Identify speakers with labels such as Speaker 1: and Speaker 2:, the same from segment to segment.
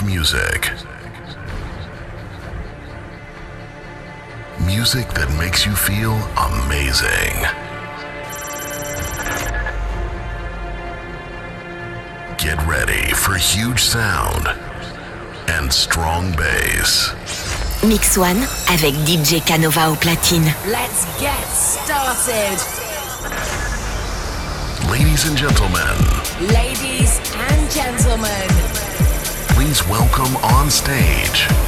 Speaker 1: of music. Music that makes you feel amazing. Get ready for huge sound and strong bass.
Speaker 2: Mix One avec DJ Kanova au platine.
Speaker 3: Let's get started.
Speaker 1: Ladies and gentlemen,
Speaker 3: Ladies and gentlemen,
Speaker 1: please welcome on stage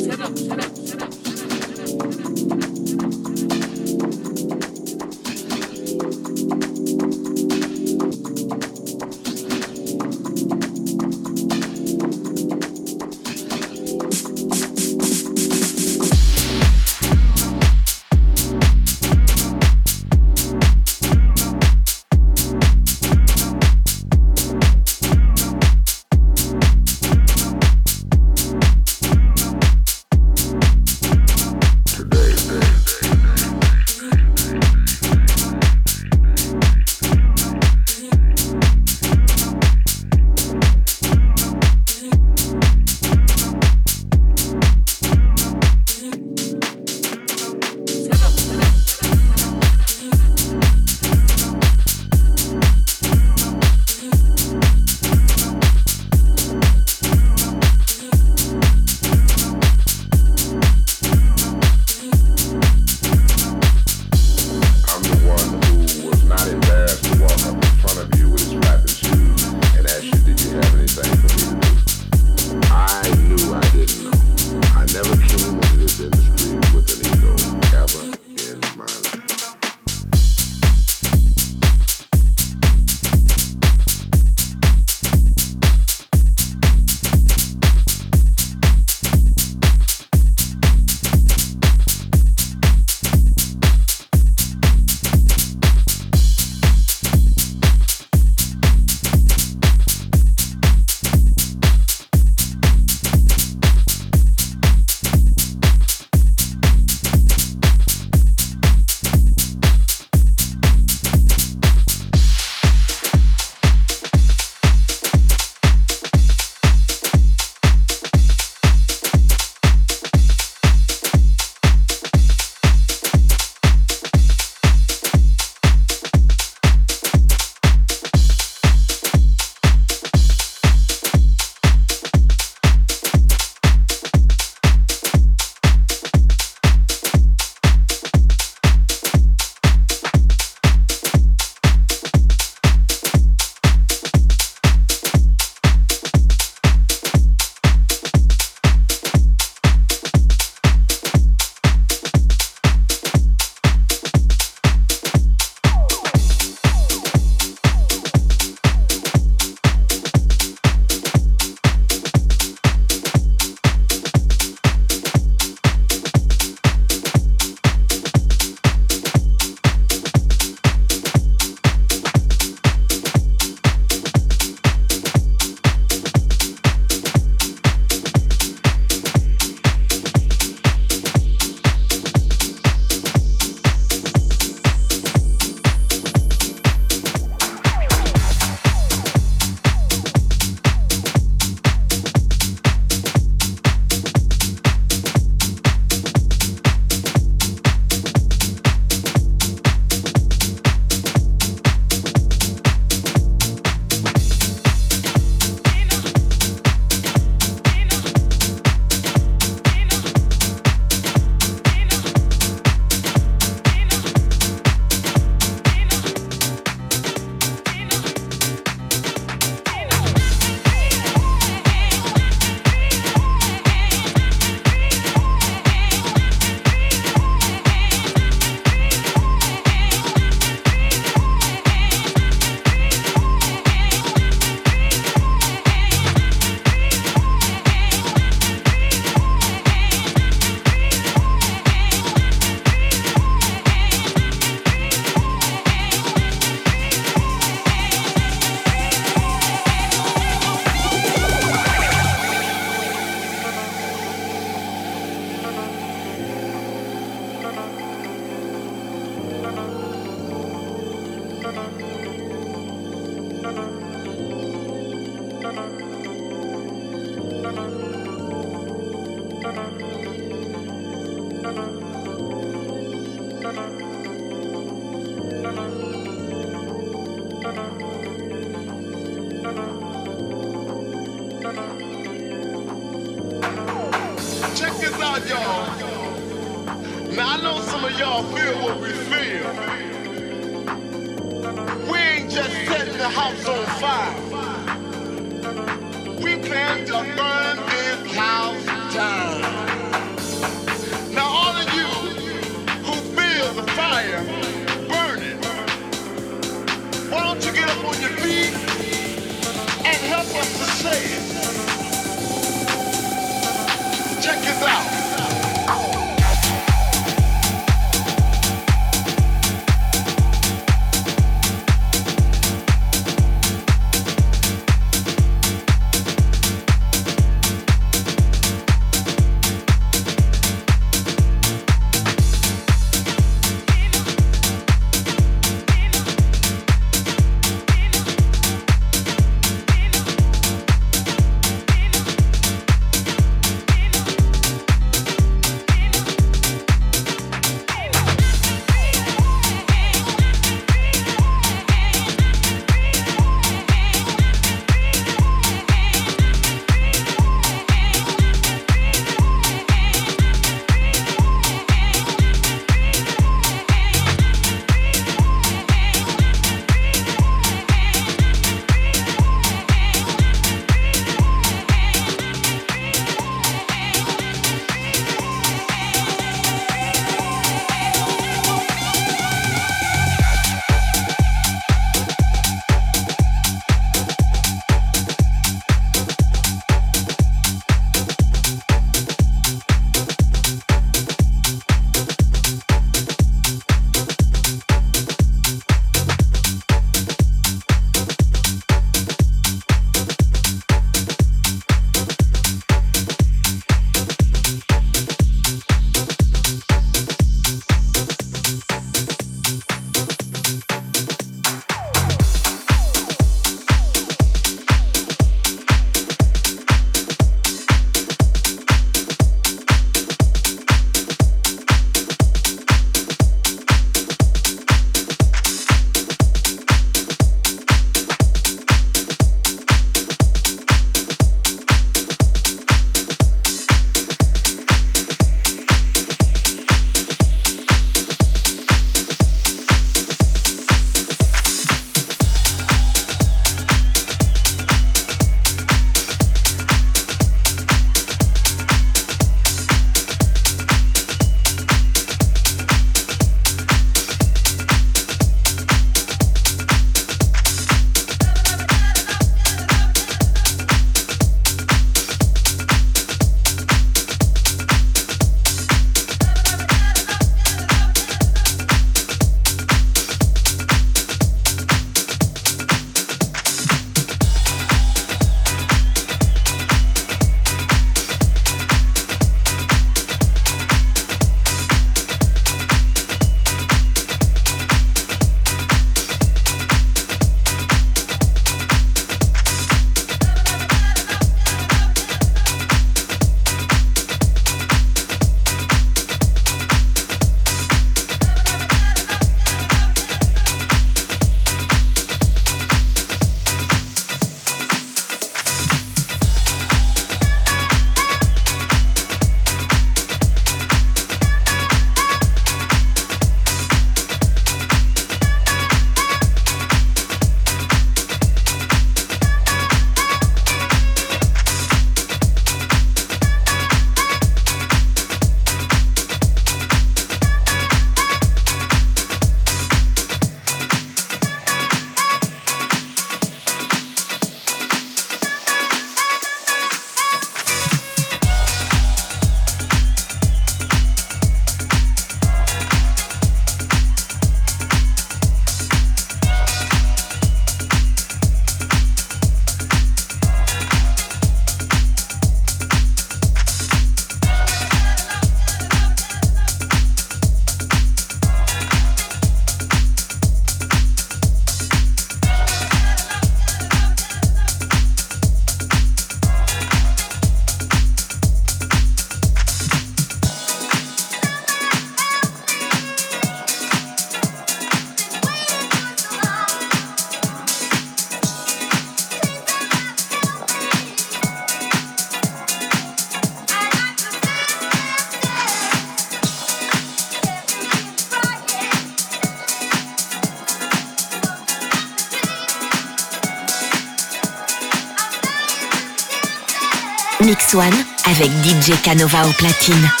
Speaker 2: DJ Canova au platine.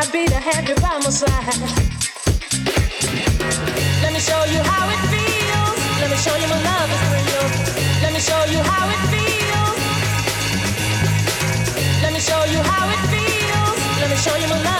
Speaker 4: Let me show you how it feels. Let me show you my love is real. Let me show you how it feels. Let me show you how it feels. Let me show you my love.